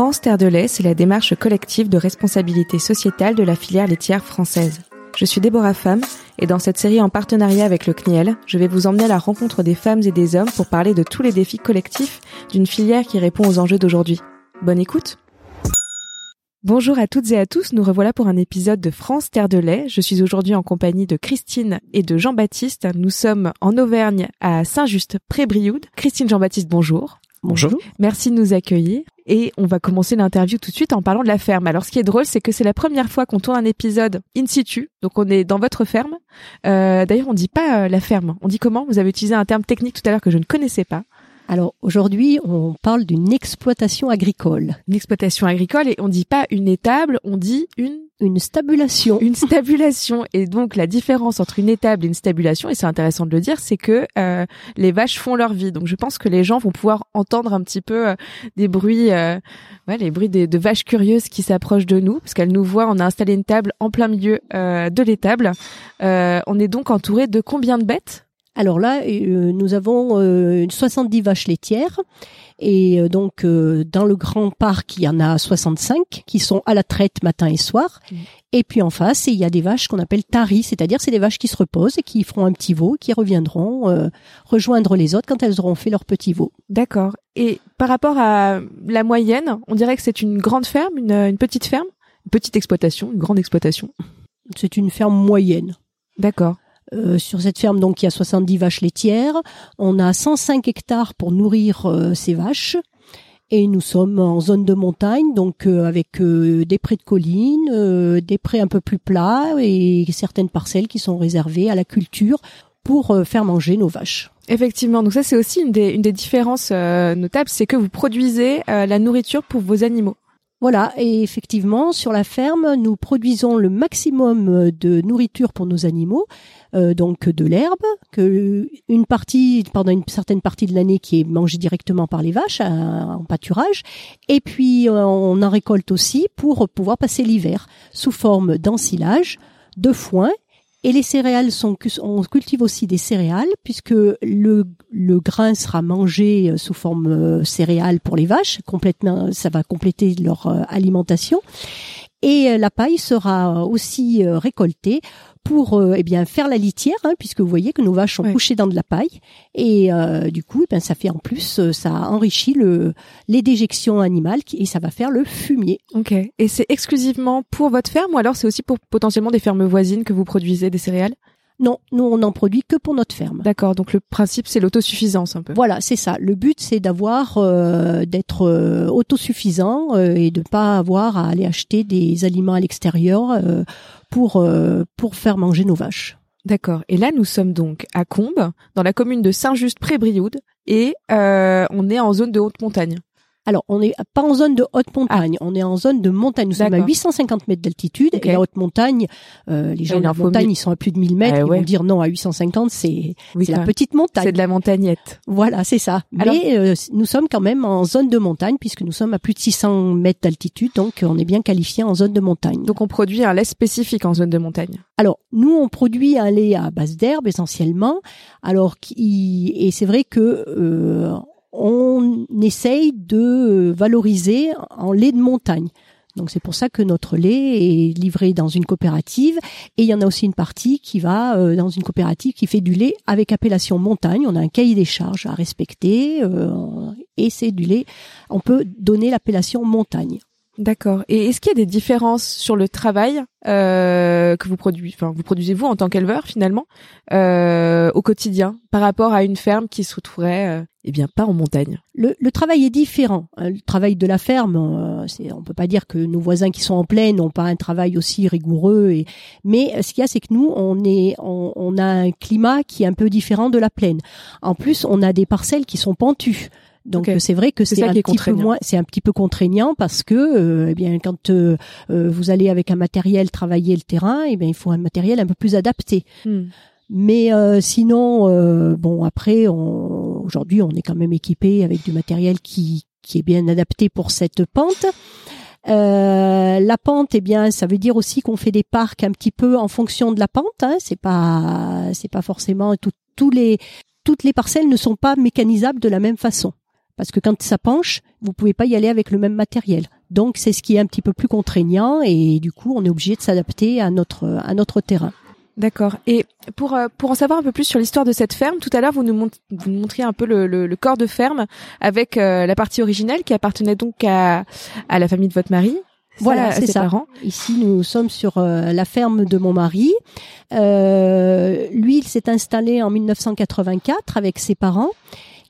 France Terre de lait, c'est la démarche collective de responsabilité sociétale de la filière laitière française. Je suis Déborah Femme et dans cette série en partenariat avec le CNIEL, je vais vous emmener à la rencontre des femmes et des hommes pour parler de tous les défis collectifs d'une filière qui répond aux enjeux d'aujourd'hui. Bonne écoute Bonjour à toutes et à tous, nous revoilà pour un épisode de France Terre de lait. Je suis aujourd'hui en compagnie de Christine et de Jean-Baptiste. Nous sommes en Auvergne à Saint-Just-près-Brioude. Christine Jean-Baptiste, bonjour. Bonjour. Merci de nous accueillir. Et on va commencer l'interview tout de suite en parlant de la ferme. Alors, ce qui est drôle, c'est que c'est la première fois qu'on tourne un épisode in situ. Donc, on est dans votre ferme. Euh, D'ailleurs, on dit pas euh, la ferme. On dit comment? Vous avez utilisé un terme technique tout à l'heure que je ne connaissais pas. Alors aujourd'hui, on parle d'une exploitation agricole. Une exploitation agricole et on dit pas une étable, on dit une une stabulation. Une stabulation. Et donc la différence entre une étable et une stabulation, et c'est intéressant de le dire, c'est que euh, les vaches font leur vie. Donc je pense que les gens vont pouvoir entendre un petit peu euh, des bruits, euh, ouais, les bruits de, de vaches curieuses qui s'approchent de nous, parce qu'elles nous voient. On a installé une table en plein milieu de l'étable. on est donc entouré de combien de bêtes? Alors là, euh, nous avons euh, 70 vaches laitières et euh, donc euh, dans le grand parc, il y en a 65 qui sont à la traite matin et soir. Mmh. Et puis en face, il y a des vaches qu'on appelle taris, c'est-à-dire c'est des vaches qui se reposent et qui feront un petit veau, qui reviendront rejoindre les autres quand elles auront fait leur petit veau. D'accord. Et par rapport à la moyenne, on dirait que c'est une grande ferme, une, une petite ferme, une petite exploitation, une grande exploitation. C'est une ferme moyenne. D'accord. Euh, sur cette ferme, donc, il y a 70 vaches laitières. On a 105 hectares pour nourrir euh, ces vaches. Et nous sommes en zone de montagne, donc euh, avec des prés de collines, des prés un peu plus plats et certaines parcelles qui sont réservées à la culture pour faire manger nos vaches. Effectivement, donc ça c'est aussi une des, une des différences notables, c'est que vous produisez la nourriture pour vos animaux. Voilà, et effectivement, sur la ferme, nous produisons le maximum de nourriture pour nos animaux, euh, donc de l'herbe, que une partie pendant une certaine partie de l'année qui est mangée directement par les vaches euh, en pâturage, et puis euh, on en récolte aussi pour pouvoir passer l'hiver sous forme d'ensilage, de foin et les céréales sont, on cultive aussi des céréales puisque le, le grain sera mangé euh, sous forme euh, céréale pour les vaches, complètement, ça va compléter leur euh, alimentation. Et la paille sera aussi récoltée pour euh, eh bien faire la litière, hein, puisque vous voyez que nos vaches sont couchées dans de la paille, et euh, du coup, eh ben ça fait en plus, euh, ça enrichit le les déjections animales et ça va faire le fumier. Ok. Et c'est exclusivement pour votre ferme ou alors c'est aussi pour potentiellement des fermes voisines que vous produisez des céréales? Non, nous on n'en produit que pour notre ferme. D'accord, donc le principe c'est l'autosuffisance un peu. Voilà, c'est ça. Le but c'est d'avoir euh, d'être euh, autosuffisant euh, et de pas avoir à aller acheter des aliments à l'extérieur pour pour faire manger nos vaches. D'accord. Et là nous sommes donc à Combes, dans la commune de Saint-Just-près-Brioude et on est en zone de haute montagne. Alors, on n'est pas en zone de haute montagne, on est en zone de montagne. Nous sommes à 850 mètres d'altitude et la haute montagne, euh, les gens de la montagne, ils sont à plus de 1000 mètres. Eh ils vont dire non, à 850, c'est la petite montagne. C'est de la montagnette. Voilà, c'est ça. Mais euh, nous sommes quand même en zone de montagne puisque nous sommes à plus de 600 mètres d'altitude, donc on est bien qualifié en zone de montagne. Donc on produit un lait spécifique en zone de montagne. Alors, nous, on produit un lait à base d'herbe essentiellement. Alors, qui, et c'est vrai que euh, on essaye de euh, valoriser en lait de montagne. Donc c'est pour ça que notre lait est livré dans une coopérative et il y en a aussi une partie qui va euh, dans une coopérative qui fait du lait avec appellation montagne. On a un cahier des charges à respecter euh, et c'est du lait. On peut donner l'appellation montagne. D'accord. Et est-ce qu'il y a des différences sur le travail euh, que vous produisez, enfin vous produisez vous en tant qu'éleveur finalement euh, au quotidien par rapport à une ferme qui se retrouverait euh, eh bien pas en montagne? Le, le, travail est différent. Hein. Le travail de la ferme, euh, c'est, on peut pas dire que nos voisins qui sont en plaine n'ont pas un travail aussi rigoureux. Et, mais ce qu'il y a, c'est que nous, on est, on, on a un climat qui est un peu différent de la plaine. En plus, on a des parcelles qui sont pentues. Donc c'est vrai que c'est un petit peu moins, c'est un petit peu contraignant parce que euh, eh bien quand euh, euh, vous allez avec un matériel travailler le terrain, eh bien il faut un matériel un peu plus adapté. Hmm. Mais sinon, bon après, aujourd'hui on est quand même équipé avec du matériel qui qui est bien adapté pour cette pente. la pente, eh bien, ça veut dire aussi qu'on fait des parcs un petit peu en fonction de la pente. Hein. C'est pas, c'est pas forcément tout, tous les, toutes les parcelles ne sont pas mécanisables de la même façon parce que quand ça penche, vous pouvez pas y aller avec le même matériel. Donc c'est ce qui est un petit peu plus contraignant et du coup on est obligé de s'adapter à notre à notre terrain. D'accord. Et pour euh, pour en savoir un peu plus sur l'histoire de cette ferme, tout à l'heure vous nous, vous nous montriez un peu le, le, corps de ferme avec euh, la partie originelle qui appartenait donc à à la famille de votre mari. Voilà, c'est ça. Parents. Ici, nous sommes sur euh, la ferme de mon mari. lui, il s'est installé en 1984 avec ses parents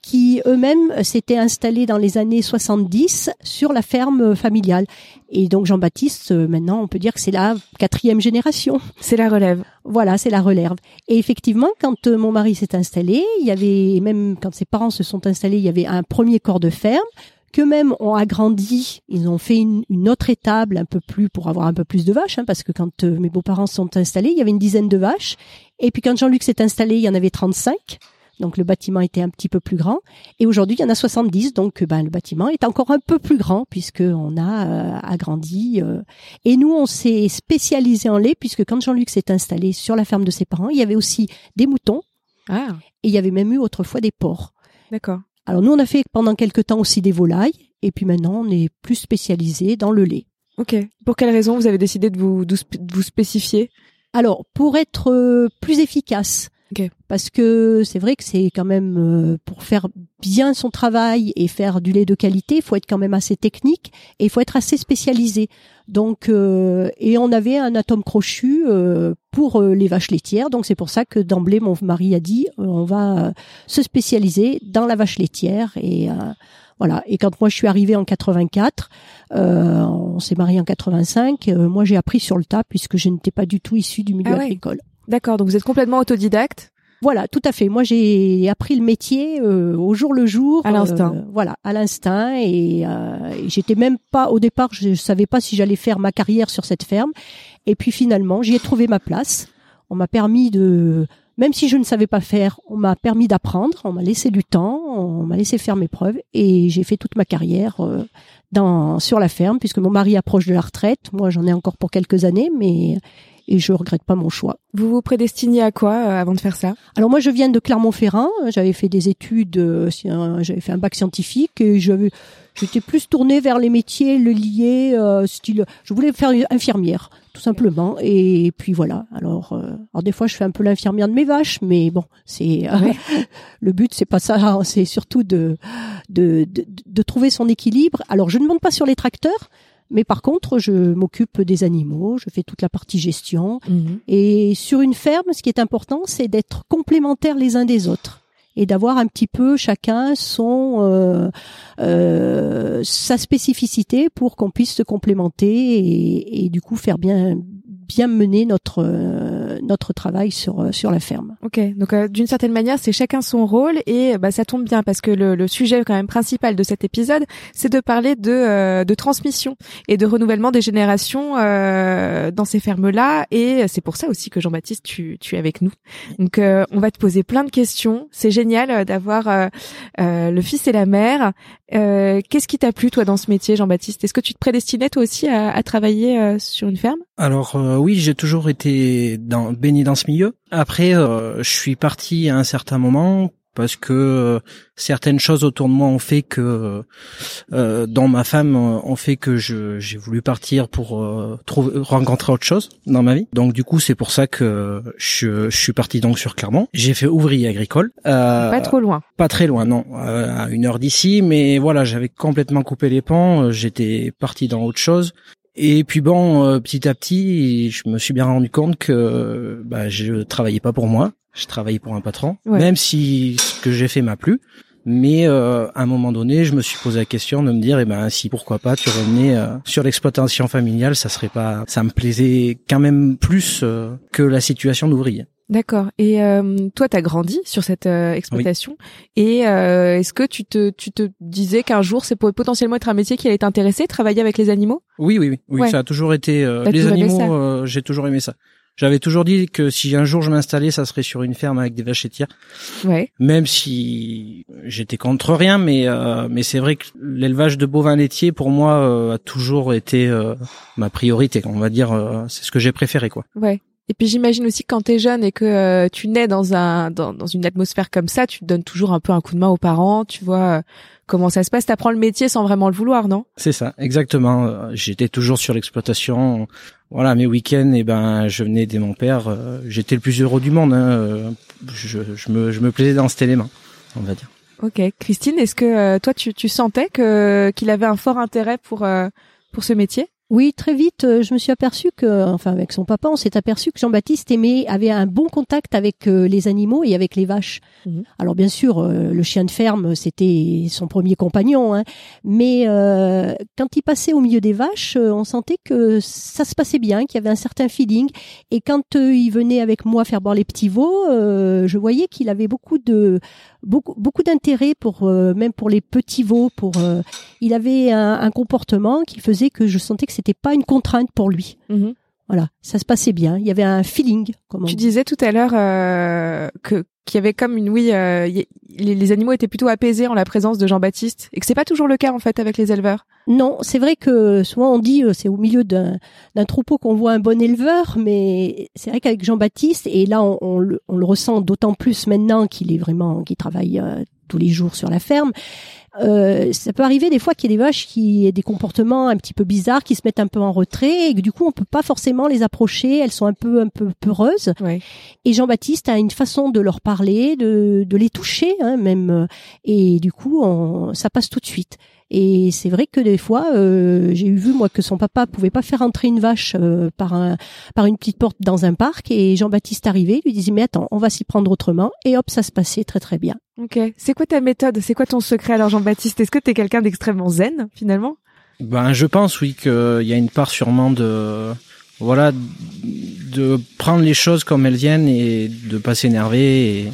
qui eux-mêmes s'étaient installés dans les années 70 sur la ferme familiale. Et donc Jean-Baptiste, euh, maintenant, on peut dire que c'est la quatrième génération. C'est la relève. Voilà, c'est la relève. Et effectivement, quand euh, mon mari s'est installé, il y avait, même quand ses parents se sont installés, il y avait un premier corps de ferme qu'eux-mêmes ont agrandi, ils ont fait une, autre étable un peu plus pour avoir un peu plus de vaches, hein, parce que quand euh, mes beaux-parents sont installés, il y avait une dizaine de vaches, et puis quand Jean-Luc s'est installé, il y en avait 35. Donc le bâtiment était un petit peu plus grand. Et aujourd'hui, il y en a 70. Donc ben, le bâtiment est encore un peu plus grand puisqu'on a euh, agrandi. Euh. Et nous, on s'est spécialisé en lait puisque quand Jean-Luc s'est installé sur la ferme de ses parents, il y avait aussi des moutons. Ah. Et il y avait même eu autrefois des porcs. D'accord. Alors nous, on a fait pendant quelques temps aussi des volailles. Et puis maintenant, on est plus spécialisé dans le lait. Ok. Pour quelle raison vous avez décidé de vous, de vous spécifier? Alors, pour être euh, plus efficace. Parce que c'est vrai que c'est quand même euh, pour faire bien son travail et faire du lait de qualité, il faut être quand même assez technique et il faut être assez spécialisé. Donc euh, et on avait un atome crochu euh, pour les vaches laitières, donc c'est pour ça que d'emblée mon mari a dit on va se spécialiser dans la vache laitière et voilà. Et quand moi je suis arrivée en 84, on s'est marié en 85. moi j'ai appris sur le tas puisque je n'étais pas du tout issue du milieu ah agricole. D'accord, donc vous êtes complètement autodidacte voilà, tout à fait. Moi, j'ai appris le métier euh, au jour le jour, à l'instinct. Euh, voilà, à l'instinct, et, euh, j'étais même pas au départ, je savais pas si j'allais faire ma carrière sur cette ferme. Et puis finalement, j'y ai trouvé ma place. On m'a permis de, même si je ne savais pas faire, on m'a permis d'apprendre. On m'a laissé du temps, on m'a laissé faire mes preuves, et j'ai fait toute ma carrière euh, dans sur la ferme, puisque mon mari approche de la retraite. Moi, j'en ai encore pour quelques années, mais et je regrette pas mon choix. Vous vous prédestiniez à quoi euh, avant de faire ça? Alors moi je viens de Clermont-Ferrand, j'avais fait des études, euh, j'avais fait un bac scientifique et j'avais j'étais plus tournée vers les métiers le lié euh, style je voulais faire infirmière tout simplement. Et puis voilà. Alors alors des fois je fais un peu l'infirmière de mes vaches mais bon c'est le but c'est pas ça c'est surtout de de, de de trouver son équilibre. Alors je ne monte pas sur les tracteurs mais par contre, je m'occupe des animaux, je fais toute la partie gestion. Mhm. Et sur une ferme, ce qui est important, c'est d'être complémentaires les uns des autres et d'avoir un petit peu chacun son euh, euh, sa spécificité pour qu'on puisse se complémenter et, et, du coup faire bien bien mener notre euh, notre travail sur euh, sur la ferme. Ok, donc euh, d'une certaine manière, c'est chacun son rôle et bah ça tombe bien parce que le, le sujet quand même principal de cet épisode, c'est de parler de de transmission et de renouvellement des générations dans ces fermes-là et c'est pour ça aussi que Jean-Baptiste tu tu es avec nous. Donc on va te poser plein de questions. C'est génial d'avoir le fils et la mère. Qu'est-ce qui t'a plu toi dans ce métier, Jean-Baptiste? Est-ce que tu te prédestinais toi aussi à, à travailler sur une ferme? Alors oui, j'ai toujours été dans, béni dans ce milieu. Après, euh, je suis parti à un certain moment parce que euh, certaines choses autour de moi ont fait que, euh, dans ma femme, ont fait que je, j'ai voulu partir pour trouver, rencontrer autre chose dans ma vie. Donc du coup, c'est pour ça que je, je suis parti donc sur Clermont. J'ai fait ouvrier agricole. pas trop loin. Pas très loin, non, à une heure d'ici. Mais voilà, j'avais complètement coupé les pans. J'étais parti dans autre chose. Et puis bon, euh, petit à petit, je me suis bien rendu compte que bah, je travaillais pas pour moi, je travaillais pour un patron, même si ce que j'ai fait m'a plu. Mais euh, à un moment donné, je me suis posé la question de me dire, eh ben si pourquoi pas tu revenais euh, sur l'exploitation familiale, ça serait pas, ça me plaisait quand même plus que la situation d'ouvrier. D'accord. Et euh, toi, tu as grandi sur cette euh, exploitation. Et euh, est-ce que tu te, tu te disais qu'un jour, c'est pourrait potentiellement être un métier qui allait t'intéresser, travailler avec les animaux? Oui, oui, oui. oui Ça a toujours été les animaux. J'ai toujours aimé ça. J'avais toujours dit que si un jour je m'installais, ça serait sur une ferme avec des vaches laitières. Ouais. Même si j'étais contre rien, mais mais c'est vrai que l'élevage de bovins laitiers pour moi a toujours été ma priorité. On va dire, c'est ce que j'ai préféré, quoi. Ouais. Et puis j'imagine aussi quand t'es jeune et que euh, tu nais dans un dans, dans, une atmosphère comme ça, tu te donnes toujours un peu un coup de main aux parents, tu vois euh, comment ça se passe, t'apprends le métier sans vraiment le vouloir, non? C'est ça, exactement. Euh, j'étais toujours sur l'exploitation. Voilà, mes week-ends, eh ben, je venais aider mon père. J'étais le plus heureux du monde. Hein. Je, je, me, je me plaisais dans cet élément, on va dire. Ok, Christine, est-ce que toi tu, tu sentais que qu'il avait un fort intérêt pour pour ce métier? Oui, très vite, euh, je me suis aperçu que, enfin, avec son papa, on s'est aperçu que Jean-Baptiste aimait, avait un bon contact avec euh, les animaux et avec les vaches. Mhm. Alors, bien sûr, euh, le chien de ferme, c'était son premier compagnon, hein, mais quand il passait au milieu des vaches, on sentait que ça se passait bien, qu'il y avait un certain feeling. Et quand il venait avec moi faire boire les petits veaux, je voyais qu'il avait beaucoup de, beaucoup, beaucoup d'intérêt pour, même pour les petits veaux. Pour, il avait un, un comportement qui faisait que je sentais que c'était pas une contrainte pour lui. Mhm. Voilà, ça se passait bien. Il y avait un feeling. tu disais tout à l'heure euh, que qu'il y avait comme une oui, euh, les, animaux étaient plutôt apaisés en la présence de Jean-Baptiste et que c'est pas toujours le cas en fait avec les éleveurs. Non, c'est vrai que souvent on dit euh, c'est au milieu d'un troupeau qu'on voit un bon éleveur, mais c'est vrai qu'avec Jean-Baptiste et là on, le, ressent d'autant plus maintenant qu'il est vraiment qu'il travaille tous les jours sur la ferme. Euh, ça peut arriver des fois qu'il y ait des vaches qui aient des comportements un petit peu bizarres, qui se mettent un peu en retrait et que du coup on peut pas forcément les approcher. Elles sont un peu un peu peureuses. Et Jean-Baptiste a une façon de leur parler, de, de les toucher hein, même. Et du coup on, ça passe tout de suite. Et c'est vrai que des fois, euh, j'ai eu vu moi que son papa pouvait pas faire entrer une vache euh, par un par une petite porte dans un parc. Et Jean-Baptiste arrivait, lui disait mais attends, on va s'y prendre autrement. Et hop, ça se passait très très bien. Ok. C'est quoi ta méthode? C'est quoi ton secret alors Jean-Baptiste? Est-ce que tu es quelqu'un d'extrêmement zen finalement? Ben je pense oui qu'il y a une part sûrement de voilà de prendre les choses comme elles viennent et de pas s'énerver et,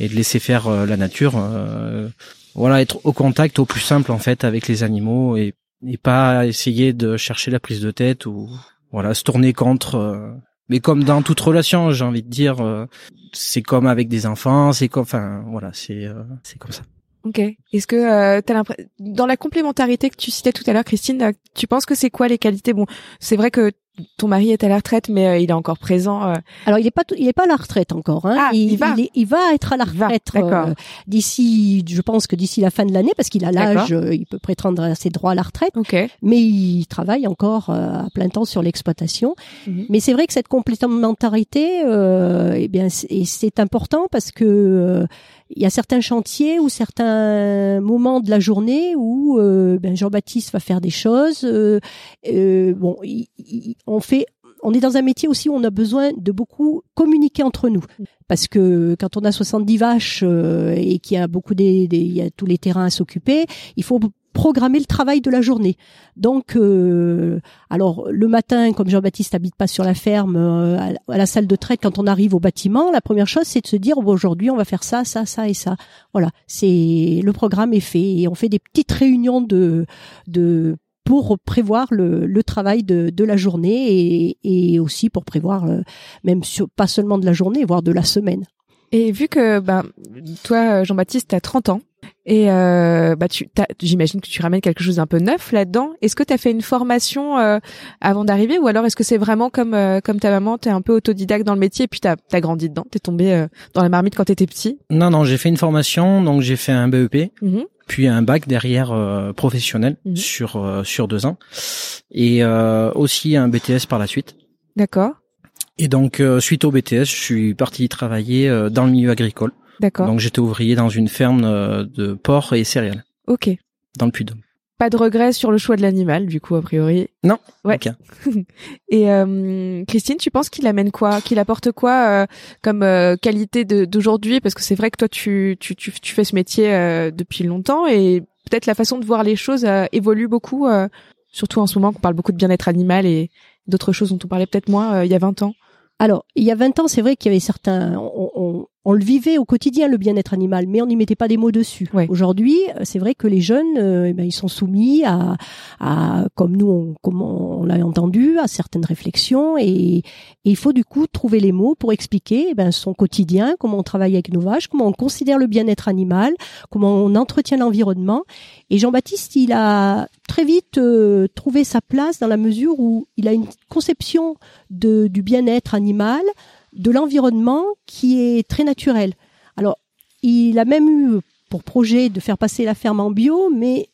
et, de laisser faire euh, la nature. Euh, voilà, être au contact au plus simple en fait avec les animaux et, et pas essayer de chercher la prise de tête ou voilà se tourner contre. Euh, mais comme dans toute relation, j'ai envie de dire, euh, c'est comme avec des enfants, c'est comme, enfin voilà, c'est euh, c'est comme ça. Ok. Est-ce que euh, as l'impression dans la complémentarité que tu citais tout à l'heure, Christine, tu penses que c'est quoi les qualités? Bon, c'est vrai que ton mari est à la retraite, mais euh, il est encore présent. Euh. Alors il est pas, il est pas à la retraite encore. Hein. Ah, il, va. Il, va être à la retraite euh, d'ici, je pense que d'ici la fin de l'année, parce qu'il a l'âge, il peut prétendre à ses droits à la retraite. Okay. Mais il travaille encore à plein temps sur l'exploitation. Mhm. Mais c'est vrai que cette complémentarité, eh bien, c'est important parce que il y a certains chantiers ou certains moments de la journée où ben Jean-Baptiste va faire des choses. bon, il, on fait on est dans un métier aussi où on a besoin de beaucoup communiquer entre nous. Parce que quand on a 70 vaches euh, et qu'il y a beaucoup des, il y a tous les terrains à s'occuper, il faut programmer le travail de la journée. Donc, euh, alors le matin, comme Jean-Baptiste habite pas sur la ferme, euh, à, la salle de traite, quand on arrive au bâtiment, la première chose c'est de se dire aujourd'hui on va faire ça, ça, ça et ça. Voilà, c'est le programme est fait et on fait des petites réunions de de pour prévoir le, travail de, de, la journée et, aussi pour prévoir euh, même pas seulement de la journée, voire de la semaine. Et vu que ben toi Jean-Baptiste as 30 ans et euh, bah tu j'imagine que tu ramènes quelque chose d'un peu neuf là-dedans. Est-ce que tu as fait une formation euh, avant d'arriver ou alors est-ce que c'est vraiment comme euh, comme ta maman, tu es un peu autodidacte dans le métier et puis tu as, grandi dedans, tu es tombé euh, dans la marmite quand tu étais petit? Non non, j'ai fait une formation donc j'ai fait un BEP. Mmh puis un bac derrière euh, professionnel mhm. sur euh, sur deux ans et euh, aussi un BTS par la suite. D'accord. Et donc suite au BTS, je suis parti travailler dans le milieu agricole. D'accord. Donc j'étais ouvrier dans une ferme de porc et céréales. Ok. Dans le Puy-de-Dôme. Pas de regret sur le choix de l'animal, du coup, a priori? Non. Ouais. Et euh, Christine, tu penses qu'il amène quoi? Qu'il apporte quoi euh, comme euh, qualité d'aujourd'hui? Parce que c'est vrai que toi, tu, tu, tu, tu fais ce métier euh, depuis longtemps et peut-être la façon de voir les choses évolue beaucoup, surtout en ce moment qu'on parle beaucoup de bien-être animal et d'autres choses dont on parlait peut-être moins il y a 20 ans. Alors, il y a 20 ans, c'est vrai qu'il y avait certains, on, on, on, le vivait au quotidien le bien-être animal, mais on n'y mettait pas des mots dessus. Aujourd'hui, c'est vrai que les jeunes, euh, eh ben, ils sont soumis à, à comme nous, on, comme on, l'a entendu, à certaines réflexions, et, il faut du coup trouver les mots pour expliquer eh ben, son quotidien, comment on travaille avec nos vaches, comment on considère le bien-être animal, comment on entretient l'environnement. Et Jean-Baptiste, il a très vite euh, trouvé sa place dans la mesure où il a une conception de, du bien-être animal, de l'environnement qui est très naturel. Alors, il a même eu pour projet de faire passer la ferme en bio, mais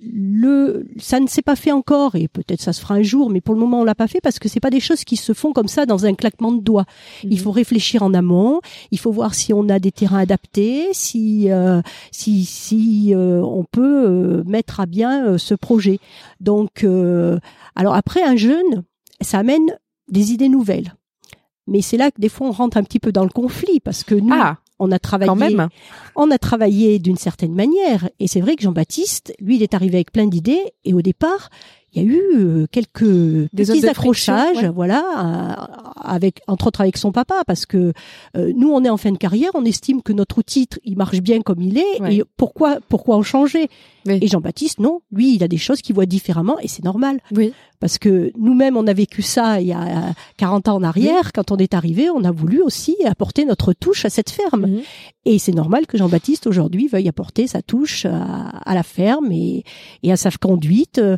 le, ça ne s'est pas fait encore et peut-être ça se fera un jour, mais pour le moment on l'a pas fait parce que c'est pas des choses qui se font comme ça dans un claquement de doigts. Il mhm. faut réfléchir en amont, il faut voir si on a des terrains adaptés, si euh, si si euh, on peut euh, mettre à bien ce projet. Donc alors après un jeune, ça amène des idées nouvelles. Mais c'est là que des fois on rentre un petit peu dans le conflit parce que nous, ah on a travaillé, même. on a travaillé d'une certaine manière. Et c'est vrai que Jean-Baptiste, lui, il est arrivé avec plein d'idées. Et au départ, il y a eu euh, quelques Des petits accrochages, voilà, avec entre autres avec son papa, parce que euh, nous, on est en fin de carrière, on estime que notre outil, il marche bien comme il est. Et pourquoi, pourquoi en changer? Et Jean-Baptiste, non, lui, il a des choses qu'il voit différemment, et c'est normal. Oui. Parce que nous-mêmes, on a vécu ça il y a 40 ans en arrière. Quand on est arrivé, on a voulu aussi apporter notre touche à cette ferme. Et c'est normal que Jean-Baptiste aujourd'hui veuille apporter sa touche à, la ferme et, et, à sa conduite. Euh,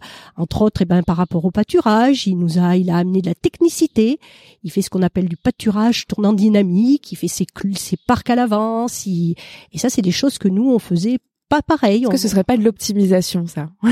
entre autres, et eh ben, par rapport au pâturage, il nous a, il a amené de la technicité. Il fait ce qu'on appelle du pâturage tournant dynamique. Il fait ses, ses parcs à l'avance. Et ça, c'est des choses que nous, on faisait pas pareil. Est-ce que ce serait pas de l'optimisation, ça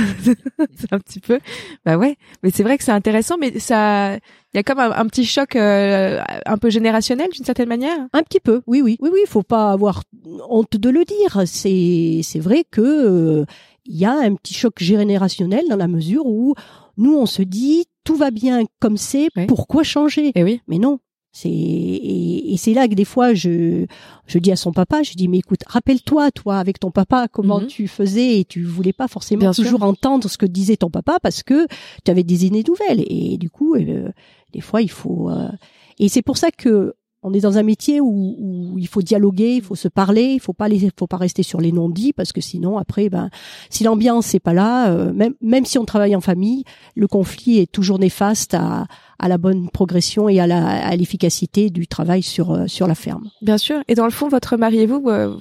C'est un petit peu. Bah ouais, mais c'est vrai que c'est intéressant, mais ça, il y a comme un, petit choc euh, un peu générationnel d'une certaine manière. Un petit peu, oui, oui, oui, oui. Il faut pas avoir honte de le dire. C'est, c'est vrai que euh, il y a un petit choc générationnel dans la mesure où nous on se dit tout va bien comme c'est, pourquoi changer? Et eh oui. Mais non, c'est et, c'est là que des fois je je dis à son papa, je dis mais écoute, rappelle-toi toi avec ton papa comment mhm. tu faisais et tu voulais pas forcément toujours entendre ce que disait ton papa parce que tu avais des idées nouvelles et du coup euh, des fois il faut euh, et c'est pour ça que on est dans un métier où, où, il faut dialoguer, il faut se parler, il faut pas les, faut pas rester sur les non-dits parce que sinon après, ben, si l'ambiance n'est pas là, euh, même même si on travaille en famille, le conflit est toujours néfaste à, à la bonne progression et à la à l'efficacité du travail sur euh, sur la ferme. Bien sûr. Et dans le fond, votre mari et vous, euh,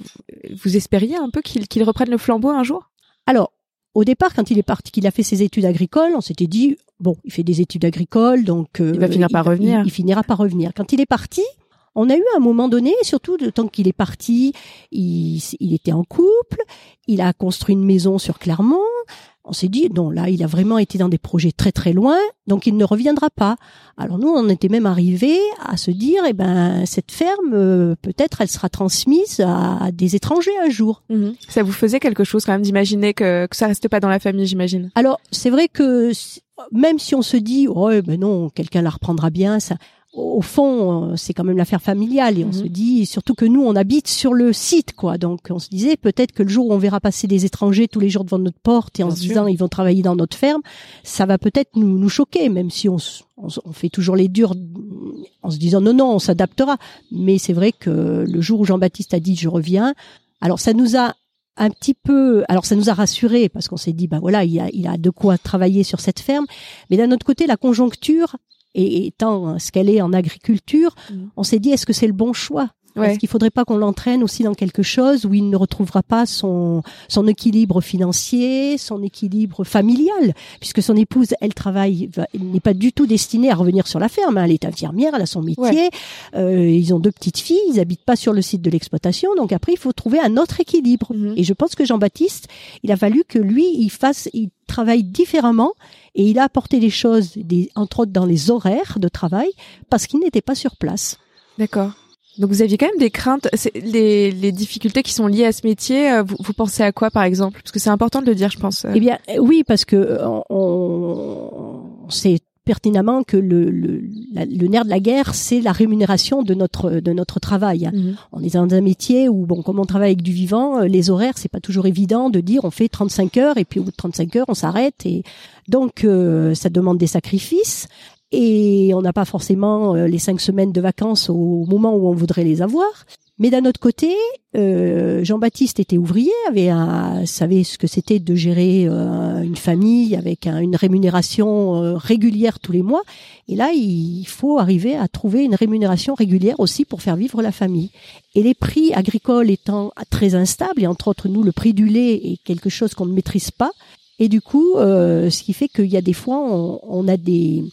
vous espériez un peu qu'il qu'il reprenne le flambeau un jour? Alors, au départ, quand il est parti, qu'il a fait ses études agricoles, on s'était dit bon, il fait des études agricoles, donc il va finir par revenir. il, finira par revenir. Quand il est parti, on a eu un moment donné, surtout le temps qu'il est parti, il, était en couple, il a construit une maison sur Clermont. On s'est dit, non, là, il a vraiment été dans des projets très très loin, donc il ne reviendra pas. Alors nous, on était même arrivés à se dire, eh ben, cette ferme, euh, peut-être, elle sera transmise à, des étrangers un jour. Mhm. Ça vous faisait quelque chose quand même d'imaginer que, que ça reste pas dans la famille, j'imagine? Alors, c'est vrai que même si on se dit, oh, ben non, quelqu'un la reprendra bien, ça, au fond, euh, c'est quand même l'affaire familiale et on se mhm. dit surtout que nous on habite sur le site quoi. Donc on se disait peut-être que le jour où on verra passer des étrangers tous les jours devant notre porte et en se disant ils vont travailler dans notre ferme, ça va peut-être nous, nous choquer même si on, on, fait toujours les durs en se disant non non, on s'adaptera. Mais c'est vrai que le jour où Jean-Baptiste a dit je reviens, alors ça nous a un petit peu, alors ça nous a rassurés parce qu'on s'est dit bah voilà il a il a de quoi travailler sur cette ferme, mais d'un autre côté la conjoncture et étant ce qu'elle est en agriculture, mm. on s'est dit est-ce que c'est le bon choix? Est-ce qu'il faudrait pas qu'on l'entraîne aussi dans quelque chose où il ne retrouvera pas son son équilibre financier, son équilibre familial, puisque son épouse, elle travaille, elle n'est pas du tout destinée à revenir sur la ferme. Hein. Elle est infirmière, elle a son métier. Euh, ils ont deux petites filles, ils habitent pas sur le site de l'exploitation, donc après il faut trouver un autre équilibre. Mm-hmm. Et je pense que Jean-Baptiste, il a fallu que lui, il fasse, il travaille différemment et il a apporté des choses, des, entre autres dans les horaires de travail, parce qu'il n'était pas sur place. D'accord. Donc vous aviez quand même des craintes, les, les difficultés qui sont liées à ce métier. Euh, vous, vous pensez à quoi par exemple? Parce que c'est important de le dire, je pense. Eh bien, oui, parce que euh, on, on sait pertinemment que le, le, le, nerf de la guerre, c'est la rémunération de notre de notre travail. Mhm. On est dans un métier où, bon, comme on travaille avec du vivant, euh, les horaires, c'est pas toujours évident de dire on fait 35 heures et puis au bout de 35 heures, on s'arrête. Et donc, euh, ça demande des sacrifices. Et on n'a pas forcément euh, les cinq semaines de vacances au moment où on voudrait les avoir. Mais d'un autre côté, euh, Jean-Baptiste était ouvrier, avait un, savait ce que c'était de gérer euh, une famille avec une rémunération euh, régulière tous les mois. Et là, il faut arriver à trouver une rémunération régulière aussi pour faire vivre la famille. Et les prix agricoles étant très instables, et entre autres nous, le prix du lait est quelque chose qu'on ne maîtrise pas, Et du coup, ce qui fait qu'il y a des fois, on a des,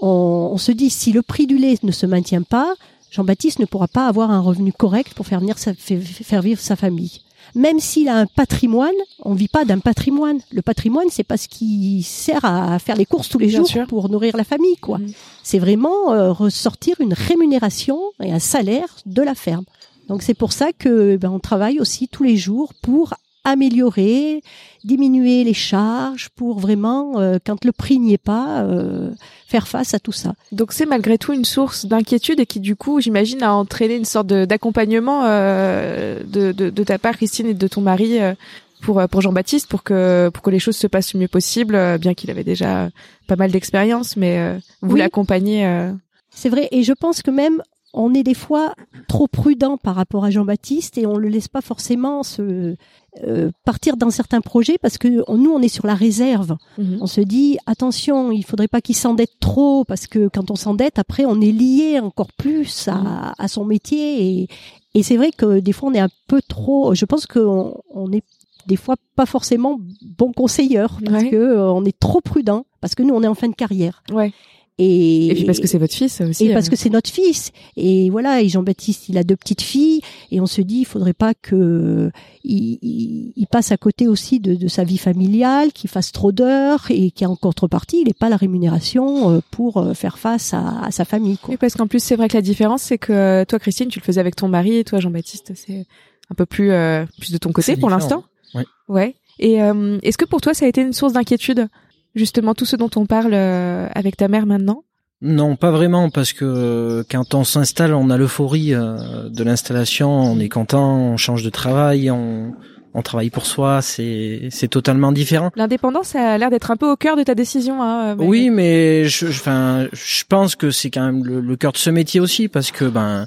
on, on, se dit si le prix du lait ne se maintient pas, Jean-Baptiste ne pourra pas avoir un revenu correct pour faire venir sa, faire vivre sa famille. Même s'il a un patrimoine, on vit pas d'un patrimoine. Le patrimoine, c'est pas ce qui sert à faire les courses tous les Bien jours sûr. pour nourrir la famille, quoi. Mhm. C'est vraiment euh, ressortir une rémunération et un salaire de la ferme. Donc c'est pour ça que ben, on travaille aussi tous les jours pour améliorer, diminuer les charges, pour vraiment, euh, quand le prix n'y est pas, euh, faire face à tout ça. Donc c'est malgré tout une source d'inquiétude et qui du coup, j'imagine, a entraîné une sorte de- d'accompagnement euh, de, de, de ta part, Christine, et de ton mari euh, pour euh, pour Jean-Baptiste, pour que pour que les choses se passent le mieux possible, euh, bien qu'il avait déjà pas mal d'expérience, mais euh, vous Oui. l'accompagnez. euh, C'est vrai, et je pense que même on est des fois trop prudent par rapport à Jean-Baptiste et on le laisse pas forcément se euh, partir dans certains projets parce que on- nous on est sur la réserve. On se dit attention, il faudrait pas qu'il s'endette trop parce que quand on s'endette, après on est lié encore plus à, à son métier et, et c'est vrai que des fois on est un peu trop. Je pense qu'on on est des fois pas forcément bon conseilleur parce Ouais. que euh, on est trop prudent parce que nous on est en fin de carrière Ouais. Et, Et puis parce que c'est votre fils aussi. et parce euh. que c'est notre fils et voilà et Jean-Baptiste il a deux petites filles et on se dit il faudrait pas que il, il- il passe à côté aussi de, de sa vie familiale qu'il fasse trop d'heures et qu'en contrepartie il n'ait pas la rémunération euh, pour euh, faire face à, à sa famille quoi. Oui, parce qu'en plus, c'est vrai que la différence, c'est que euh, toi, Christine, tu le faisais avec ton mari, et toi, Jean-Baptiste, c'est un peu plus euh, plus de ton côté pour l'instant. Ouais. Ouais. Et euh, est-ce que pour toi, ça a été une source d'inquiétude, justement, tout ce dont on parle euh, avec ta mère maintenant? Non, pas vraiment, parce que quand on s'installe, on a l'euphorie euh, de l'installation, on est content, on change de travail, on, on travaille pour soi, c'est c'est totalement différent. L'indépendance ça a l'air d'être un peu au cœur de ta décision. Hein. Oui, mais je, je- enfin, je pense que c'est quand même le, le cœur de ce métier aussi, parce que ben,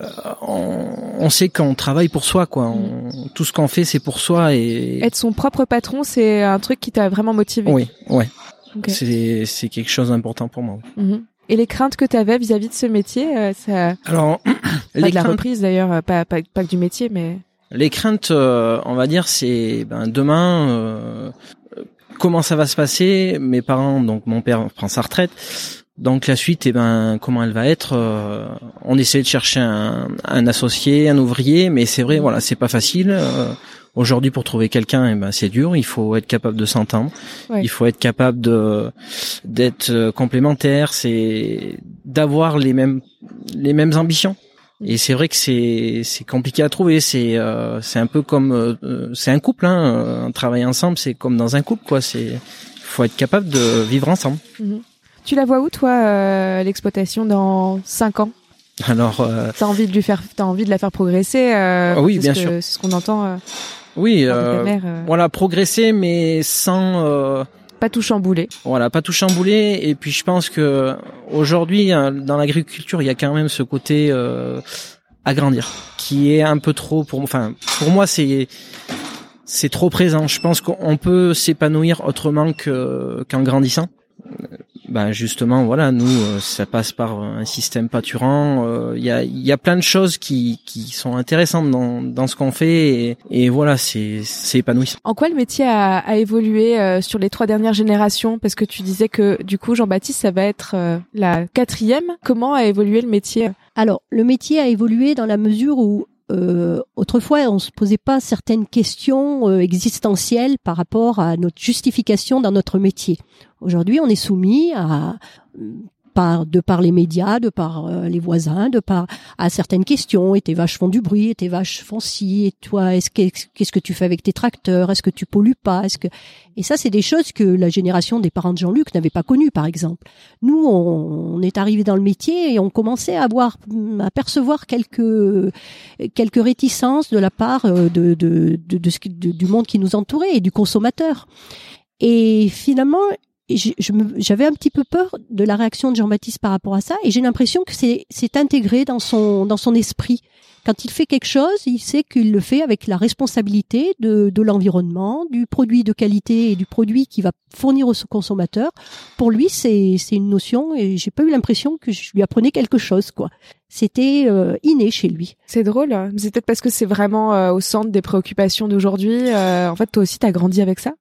euh, on, on sait qu'on travaille pour soi, quoi. On- tout ce qu'on fait, c'est pour soi et Être son propre patron, c'est un truc qui t'a vraiment motivé. oui, ouais, c'est c'est quelque chose d'important pour moi. Mhm. Et les craintes que tu avais vis-à-vis de ce métier, euh, ça, Alors, pas les de la craintes, reprise d'ailleurs, euh, pas, pas, pas que du métier, mais Les craintes, euh, on va dire, c'est ben, demain, euh, comment ça va se passer Mes parents, donc mon père prend sa retraite, donc la suite, eh ben, comment elle va être euh, On essaie de chercher un, un associé, un ouvrier, mais c'est vrai, voilà, c'est pas facile. euh, Aujourd'hui, pour trouver quelqu'un, eh ben, c'est dur. Il faut être capable de s'entendre. Ouais. Il faut être capable de d'être complémentaire. C'est d'avoir les mêmes les mêmes ambitions. Et c'est vrai que c'est c'est compliqué à trouver. C'est euh, c'est un peu comme euh, c'est un couple. Hein, euh, travailler ensemble, c'est comme dans un couple, quoi. C'est faut être capable de vivre ensemble. Mhm. Tu la vois où, toi, euh, l'exploitation dans cinq ans? Alors euh, T'as envie de lui faire, t'as envie de la faire progresser euh, Ah oui, bien sûr. C'est ce qu'on entend oui, par de ta mère. euh, voilà, progresser, mais sans euh, Pas tout chambouler. voilà, pas tout chambouler. Et puis je pense que aujourd'hui, hein, dans l'agriculture, il y a quand même ce côté euh, agrandir, qui est un peu trop pour, enfin, pour moi, c'est c'est trop présent. Je pense qu'on peut s'épanouir autrement que qu'en grandissant. Ben justement, voilà, nous, euh, ça passe par un système pâturant. euh, Il y a il y a plein de choses qui qui sont intéressantes dans dans ce qu'on fait et, et voilà, c'est c'est épanouissant. En quoi le métier a, a évolué euh, sur les trois dernières générations? Parce que tu disais que du coup, Jean-Baptiste, ça va être euh, la quatrième. Comment a évolué le métier? Alors, le métier a évolué dans la mesure où euh, autrefois on se posait pas certaines questions euh, existentielles par rapport à notre justification dans notre métier. Aujourd'hui, on est soumis à par de par les médias, de par euh, les voisins, de par à certaines questions. Et tes vaches font du bruit, et tes vaches font ci, et toi, est-ce que qu'est-ce que tu fais avec tes tracteurs? Est-ce que tu pollues pas? Est-ce que et ça, c'est des choses que la génération des parents de Jean-Luc n'avait pas connues, par exemple. Nous, on, est arrivé dans le métier et on commençait à avoir, à percevoir quelques quelques réticences de la part euh, de de, de, de du monde qui nous entourait et du consommateur. Et finalement, j'avais un petit peu peur de la réaction de Jean-Baptiste par rapport à ça, et j'ai l'impression que c'est intégré dans son dans son esprit. Quand il fait quelque chose, il sait qu'il le fait avec la responsabilité de, l'environnement, du produit de qualité et du produit qu'il va fournir au consommateur. Pour lui, c'est une notion et j'ai pas eu l'impression que je lui apprenais quelque chose quoi. C'était euh, inné chez lui. C'est drôle. C'est peut-être parce que c'est vraiment euh, au centre des préoccupations d'aujourd'hui. Euh, en fait, toi aussi, t'as grandi avec ça?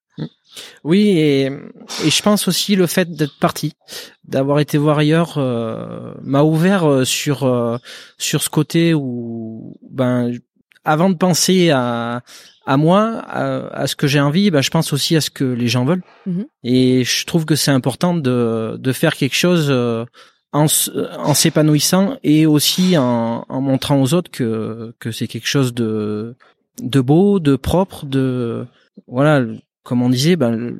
Oui, et, et je pense aussi le fait d'être parti, d'avoir été voir ailleurs, euh, m'a ouvert euh, sur euh, sur ce côté où, ben, avant de penser à à moi, à, ce que j'ai envie, ben, je pense aussi à ce que les gens veulent. Mhm. Et je trouve que c'est important de de faire quelque chose en, en s'épanouissant et aussi en, en montrant aux autres que que c'est quelque chose de de beau, de propre, de voilà comme on disait, ben,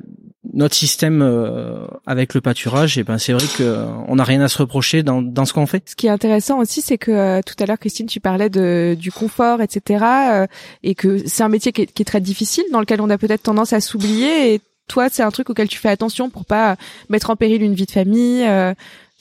notre système euh, avec le pâturage, et eh ben c'est vrai que on n'a rien à se reprocher dans, dans ce qu'on fait. Ce qui est intéressant aussi, c'est que euh, tout à l'heure, Christine, tu parlais de du confort, etc., euh, et que c'est un métier qui est, qui est, très difficile, dans lequel on a peut-être tendance à s'oublier. Et toi, c'est un truc auquel tu fais attention pour pas mettre en péril une vie de famille.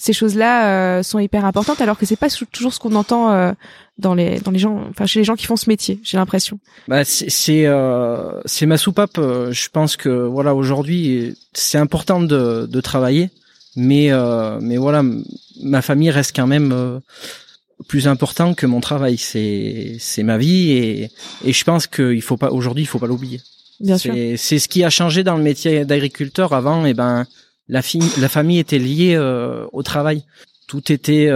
Ces choses-là sont hyper importantes, alors que c'est pas toujours ce qu'on entend dans les dans les gens enfin chez les gens qui font ce métier j'ai l'impression. Bah c'est c'est euh, ma soupape. Euh, je pense que voilà aujourd'hui c'est important de de travailler mais euh, mais voilà ma famille reste quand même euh, plus important que mon travail. C'est c'est ma vie et et je pense qu'il faut pas aujourd'hui il faut pas l'oublier. Bien sûr. c'est ce qui a changé dans le métier d'agriculteur avant et eh ben la la famille était liée au travail tout était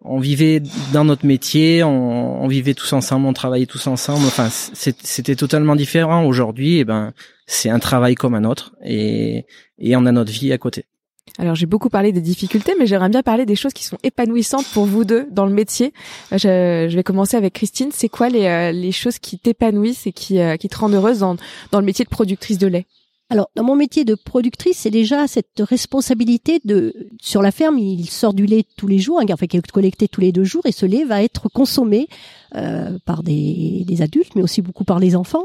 on vivait dans notre métier, on, on, vivait tous ensemble, on travaillait tous ensemble. Enfin, c'était totalement différent. Aujourd'hui, eh ben, c'est un travail comme un autre, et, et on a notre vie à côté. Alors j'ai beaucoup parlé des difficultés, mais j'aimerais bien parler des choses qui sont épanouissantes pour vous deux dans le métier. Euh, je, je vais commencer avec Christine. C'est quoi les, euh, les choses qui t'épanouissent et qui, euh, qui te rendent heureuse dans, dans le métier de productrice de lait? Alors, dans mon métier de productrice, c'est déjà cette responsabilité de sur la ferme, il sort du lait tous les jours, hein, enfin qui est collecté tous les deux jours, et ce lait va être consommé euh, par des, des, adultes, mais aussi beaucoup par les enfants.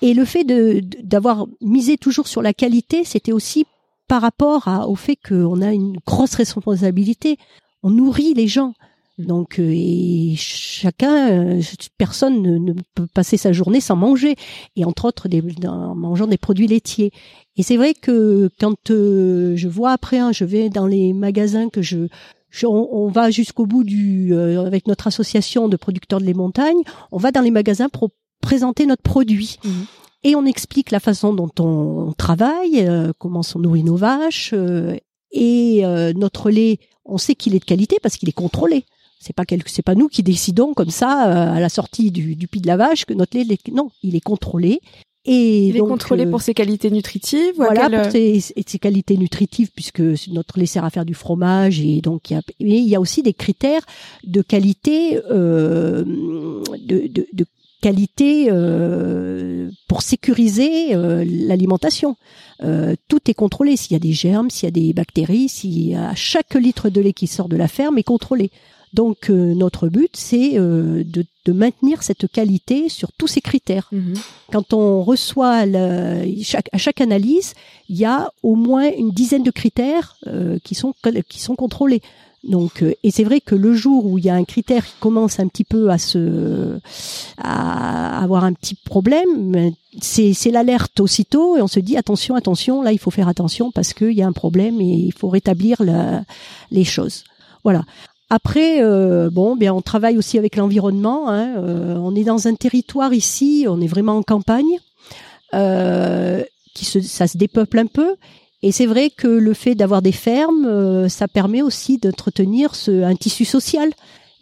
Et le fait de d'avoir misé toujours sur la qualité, c'était aussi par rapport à, au fait qu'on a une grosse responsabilité. On nourrit les gens. Donc, euh, et chacun, euh, personne ne, peut passer sa journée sans manger, et entre autres des, en mangeant des produits laitiers. Et c'est vrai que quand euh, je vois après, hein, je vais dans les magasins que je, on, va jusqu'au bout du, avec notre association de producteurs de lait montagne, on va dans les magasins pour présenter notre produit. Mmh. Et on explique la façon dont on travaille, comment on nourrit nos vaches, et notre lait, on sait qu'il est de qualité parce qu'il est contrôlé. C'est pas quelque, c'est pas nous qui décidons comme ça euh, à la sortie du, du puits de lavage que notre lait, non, il est contrôlé. Et il est contrôlé euh, pour ses qualités nutritives. Voilà, pour ses, ses, qualités nutritives, puisque notre lait sert à faire du fromage, et donc il y a, mais il y a aussi des critères de qualité, euh, de, de, de, qualité euh, pour sécuriser euh, l'alimentation. Euh, tout est contrôlé. S'il y a des germes, s'il y a des bactéries, si à chaque litre de lait qui sort de la ferme est contrôlé. Donc euh, notre but, c'est euh, de, de, maintenir cette qualité sur tous ces critères. Mhm. Quand on reçoit chaque, à chaque analyse, il y a au moins une dizaine de critères euh, qui sont qui sont contrôlés. Donc, et c'est vrai que le jour où il y a un critère qui commence un petit peu à se, à avoir un petit problème, c'est, c'est l'alerte aussitôt et on se dit attention, attention, là il faut faire attention parce qu'il y a un problème et il faut rétablir la, les choses. Voilà. Après, euh, bon, on travaille aussi avec l'environnement. Hein, euh, on est dans un territoire ici, on est vraiment en campagne, euh, qui se, ça se dépeuple un peu. Et c'est vrai que le fait d'avoir des fermes, ça permet aussi d'entretenir un tissu social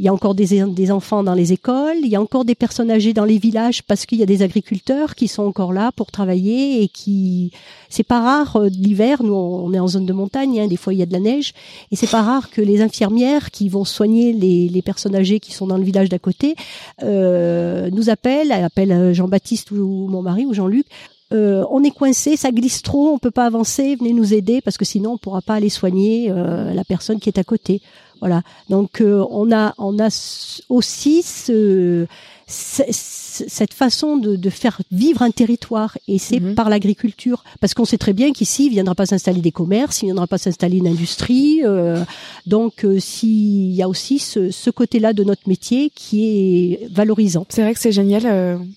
il y a encore des, enfants dans les écoles, il y a encore des personnes âgées dans les villages parce qu'il y a des agriculteurs qui sont encore là pour travailler et qui c'est pas rare euh, l'hiver, nous on est en zone de montagne, hein, des fois il y a de la neige et c'est pas rare que les infirmières qui vont soigner les, les personnes âgées qui sont dans le village d'à côté euh, nous appellent, appellent euh, Jean-Baptiste ou mon mari ou Jean-Luc on est coincé, ça glisse trop, on peut pas avancer, venez nous aider parce que sinon on pourra pas aller soigner la personne qui est à côté. Voilà. Donc euh, on a on a aussi ce, cette façon de, de, faire vivre un territoire et c'est mhm. par l'agriculture parce qu'on sait très bien qu'ici il viendra pas s'installer des commerces, il viendra pas s'installer une industrie. Euh, donc euh, s'il y a aussi ce, ce côté-là de notre métier qui est valorisant. C'est vrai que c'est génial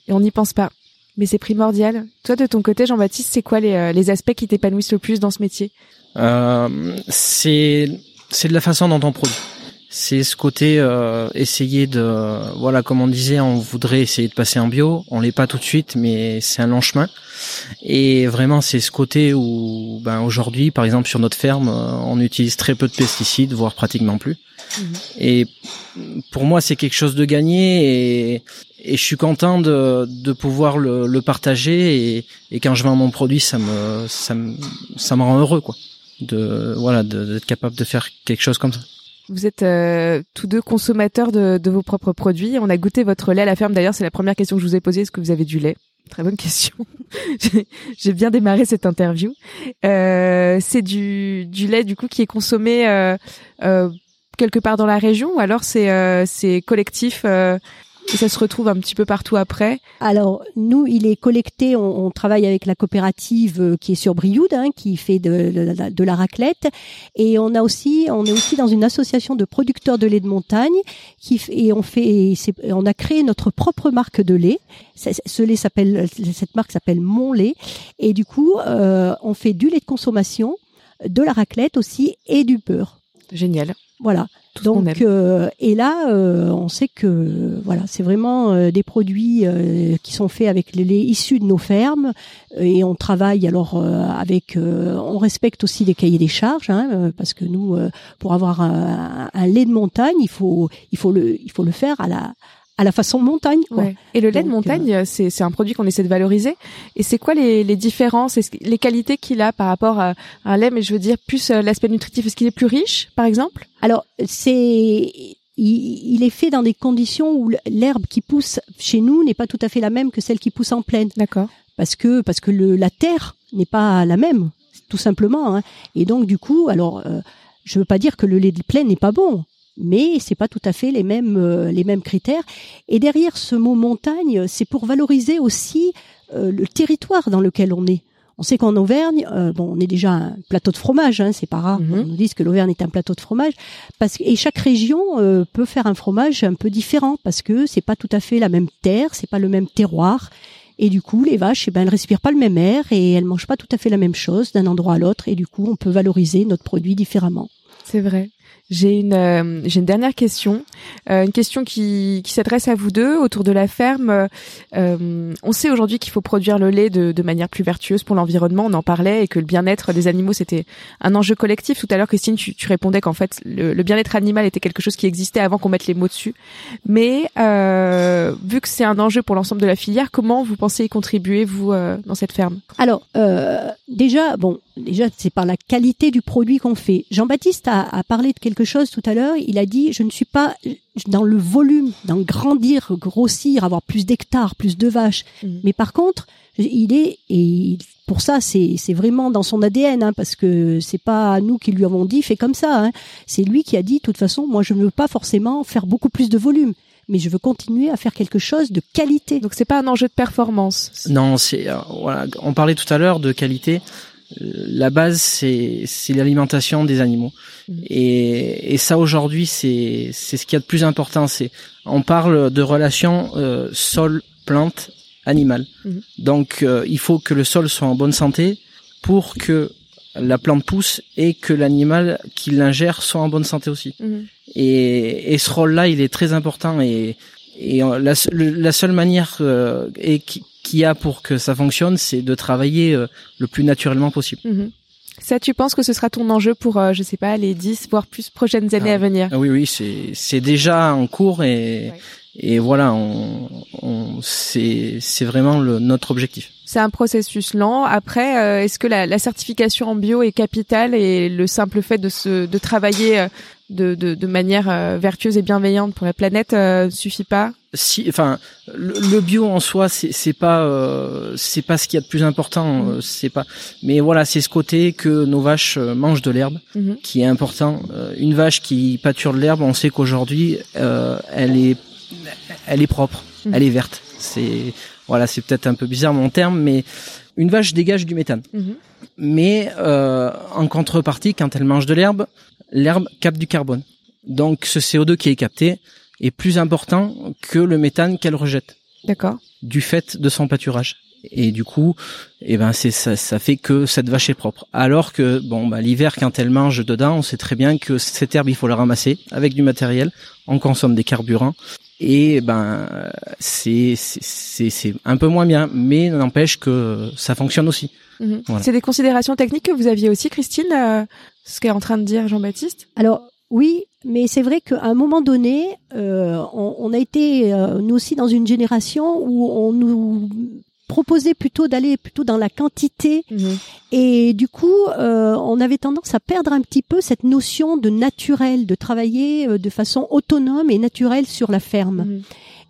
et on n'y pense pas. Mais c'est primordial. Toi, de ton côté, Jean-Baptiste, c'est quoi les, les aspects qui t'épanouissent le plus dans ce métier? Euh, C'est c'est de la façon dont on produit. c'est ce côté euh, essayer de voilà comme on disait on voudrait essayer de passer en bio. On l'est pas tout de suite mais c'est un long chemin. Et vraiment c'est ce côté où ben aujourd'hui par exemple sur notre ferme euh, on utilise très peu de pesticides voire pratiquement plus. Mhm. et pour moi c'est quelque chose de gagné et, et je suis content de, de pouvoir le, le partager. Et, et, quand je vends mon produit ça me ça me ça me rend heureux quoi de voilà d'être capable de faire quelque chose comme ça vous êtes euh, tous deux consommateurs de, de, vos propres produits. On a goûté votre lait à la ferme. D'ailleurs, c'est la première question que je vous ai posée. Est-ce que vous avez du lait? Très bonne question. J'ai bien démarré cette interview. Euh, c'est du, du lait du coup qui est consommé euh, euh quelque part dans la région ou alors c'est euh, c'est collectif et ça se retrouve un petit peu partout après Alors nous, il est collecté. On, on travaille avec la coopérative euh, qui est sur Brioude, hein, qui fait de, de, de, la raclette, et on a aussi, on est aussi dans une association de producteurs de lait de montagne qui et on fait, on a créé notre propre marque de lait. Ce lait s'appelle, cette marque s'appelle Mon lait, et du coup, euh, on fait du lait de consommation, de la raclette aussi et du beurre. Génial. Voilà. Donc euh, et là, euh, on sait que voilà, c'est vraiment euh, des produits qui sont faits avec les lait issus de nos fermes et on travaille alors avec, on respecte aussi des cahiers des charges hein, parce que nous, pour avoir un, un, lait de montagne, il faut il faut le il faut le faire à la à la façon montagne. Quoi. Et le lait de montagne, euh, c'est c'est un produit qu'on essaie de valoriser. Et c'est quoi les, les différences, les qualités qu'il a par rapport à, un lait, mais je veux dire plus euh, l'aspect nutritif. Est-ce qu'il est plus riche, par exemple? Alors c'est il, est fait dans des conditions où l'herbe qui pousse chez nous n'est pas tout à fait la même que celle qui pousse en plaine. D'accord. Parce que parce que le, la terre n'est pas la même, tout simplement. Hein. Et donc du coup, alors euh, je veux pas dire que le lait de plaine n'est pas bon mais c'est pas tout à fait les mêmes euh, les mêmes critères. Et derrière ce mot montagne, c'est pour valoriser aussi euh, le territoire dans lequel on est. On sait qu'en Auvergne, euh, bon, on est déjà un plateau de fromage, hein, c'est pas rare. Mhm. On nous dit que l'Auvergne est un plateau de fromage, parce que et chaque région peut faire un fromage un peu différent parce que c'est pas tout à fait la même terre, c'est pas le même terroir. Et du coup, les vaches, eh ben, elles respirent pas le même air et elles mangent pas tout à fait la même chose d'un endroit à l'autre. Et du coup, on peut valoriser notre produit différemment. C'est vrai. J'ai une, euh, j'ai une dernière question, euh, une question qui, qui s'adresse à vous deux autour de la ferme. Euh, on sait aujourd'hui qu'il faut produire le lait de, de manière plus vertueuse pour l'environnement. On en parlait et que le bien-être des animaux c'était un enjeu collectif. Tout à l'heure, Christine, tu, tu répondais qu'en fait le, le bien-être animal était quelque chose qui existait avant qu'on mette les mots dessus. Mais euh, vu que c'est un enjeu pour l'ensemble de la filière, comment vous pensez y contribuer vous euh, dans cette ferme? Alors déjà, bon, déjà c'est par la qualité du produit qu'on fait. Jean-Baptiste a, a parlé de quelque quelque chose tout à l'heure. Il a dit, je ne suis pas dans le volume, dans grandir, grossir, avoir plus d'hectares, plus de vaches. Mm. Mais par contre, il est, et pour ça, c'est, c'est vraiment dans son ADN, hein, parce que c'est pas nous qui lui avons dit, fais comme ça. Hein. C'est lui qui a dit, de toute façon, moi, je ne veux pas forcément faire beaucoup plus de volume mais je veux continuer à faire quelque chose de qualité. Donc c'est pas un enjeu de performance. Non, c'est euh, voilà, on parlait tout à l'heure de qualité la base c'est l'alimentation des animaux mm. et, et ça aujourd'hui c'est ce qu'il y a de plus important c'est on parle de relation euh, sol plante animal mm. donc euh, il faut que le sol soit en bonne santé pour que la plante pousse et que l'animal qui l'ingère soit en bonne santé aussi mm. et, et ce rôle là il est très important et et la, la seule manière euh, et qui, qu'il y a pour que ça fonctionne, c'est de travailler euh, le plus naturellement possible. Mhm. Ça, tu penses que ce sera ton enjeu pour, euh, je sais pas, les 10 voire plus prochaines années ah à venir? Oui, oui, c'est c'est déjà en cours et et voilà, on, on c'est c'est vraiment le, notre objectif. C'est un processus lent. Après, euh, est-ce que la, la, certification en bio est capitale et le simple fait de se de travailler de, de, de manière vertueuse et bienveillante pour la planète suffit pas? Si, enfin, le, bio en soi, c'est, c'est pas, euh, c'est pas ce qu'il y a de plus important. Mm. Euh, c'est pas, mais voilà, c'est ce côté que nos vaches euh, mangent de l'herbe, mm-hmm. qui est important. une vache qui pâture de l'herbe, on sait qu'aujourd'hui, elle est, elle est propre, mm. elle est verte. C'est, voilà, c'est peut-être un peu bizarre mon terme, mais une vache dégage du méthane. Mais en contrepartie, quand elle mange de l'herbe, l'herbe capte du carbone. Donc ce CO2 qui est capté, est plus important que le méthane qu'elle rejette. D'accord. Du fait de son pâturage. et du coup, eh ben c'est ça, ça fait que cette vache est propre. Alors que bon, bah, l'hiver quand elle mange dedans, on sait très bien que cette herbe il faut la ramasser avec du matériel. On consomme des carburants et ben c'est c'est c'est un peu moins bien, mais n'empêche que ça fonctionne aussi. Mhm. C'est des considérations techniques que vous aviez aussi, Christine, euh, ce qu'est en train de dire Jean-Baptiste? Alors oui, mais c'est vrai qu'à un moment donné, euh, on, on, a été euh, nous aussi dans une génération où on nous proposait plutôt d'aller plutôt dans la quantité mhm. et du coup euh, on avait tendance à perdre un petit peu cette notion de naturel de travailler euh, de façon autonome et naturelle sur la ferme mhm.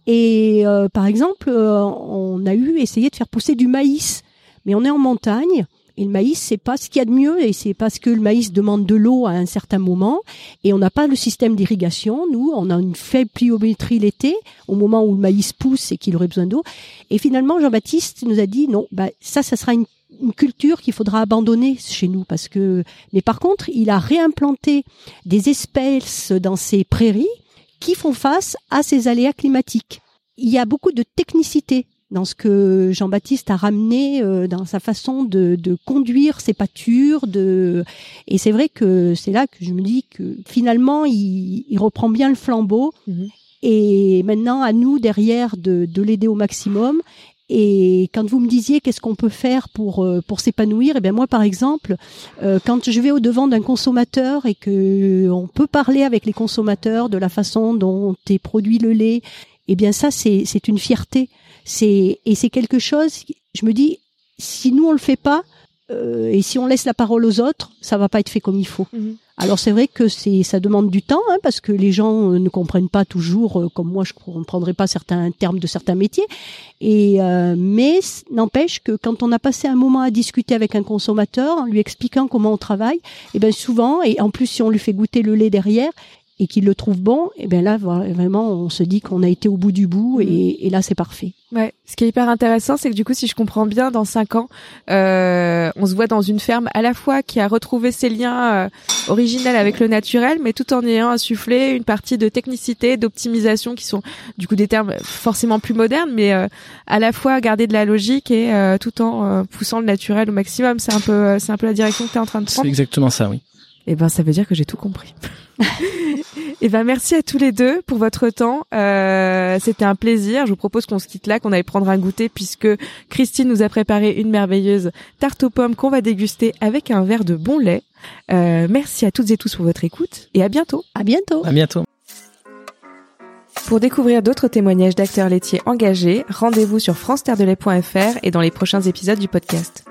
et euh, par exemple on a eu essayé de faire pousser du maïs mais on est en montagne et le maïs, c'est pas ce qu'il y a de mieux, et c'est parce que le maïs demande de l'eau à un certain moment, et on n'a pas le système d'irrigation. Nous, on a une faible pluviométrie l'été, au moment où le maïs pousse et qu'il aurait besoin d'eau. Et finalement, Jean-Baptiste nous a dit non, bah ça, ça sera une, une culture qu'il faudra abandonner chez nous, parce que. Mais par contre, il a réimplanté des espèces dans ses prairies qui font face à ces aléas climatiques. Il y a beaucoup de technicité dans ce que Jean-Baptiste a ramené euh, dans sa façon de, de, conduire ses pâtures. De... Et c'est vrai que c'est là que je me dis que finalement, il, il reprend bien le flambeau. Mhm. Et maintenant, à nous, derrière, de, de l'aider au maximum. Et quand vous me disiez qu'est-ce qu'on peut faire pour euh, pour s'épanouir, et eh bien moi par exemple, euh, quand je vais au devant d'un consommateur et que on peut parler avec les consommateurs de la façon dont est produit le lait, eh bien ça c'est c'est une fierté c'est et c'est quelque chose. Je me dis, si nous on le fait pas euh, et si on laisse la parole aux autres, ça va pas être fait comme il faut. Mhm. Alors c'est vrai que c'est ça demande du temps hein, parce que les gens euh, ne comprennent pas toujours euh, comme moi je comprendrais pas certains termes de certains métiers et mais n'empêche que quand on a passé un moment à discuter avec un consommateur en lui expliquant comment on travaille et eh ben souvent et en plus si on lui fait goûter le lait derrière et qu'il le trouve bon, et eh bien là vraiment on se dit qu'on a été au bout du bout et, mhm. et là c'est parfait. Ouais, ce qui est hyper intéressant, c'est que du coup, si je comprends bien, dans cinq ans, euh, on se voit dans une ferme à la fois qui a retrouvé ses liens euh, originels avec le naturel, mais tout en ayant insufflé une partie de technicité, d'optimisation, qui sont du coup des termes forcément plus modernes, mais euh, à la fois garder de la logique et euh, tout en poussant le naturel au maximum. C'est un peu, c'est un peu la direction que tu es en train de prendre. C'est exactement ça, oui. Eh ben, ça veut dire que j'ai tout compris. Eh ben merci à tous les deux pour votre temps. Euh, C'était un plaisir. Je vous propose qu'on se quitte là, qu'on aille prendre un goûter puisque Christine nous a préparé une merveilleuse tarte aux pommes qu'on va déguster avec un verre de bon lait. Euh, merci à toutes et tous pour votre écoute et à bientôt. À bientôt. À bientôt. Pour découvrir d'autres témoignages d'acteurs laitiers engagés, rendez-vous sur france et dans les prochains épisodes du podcast.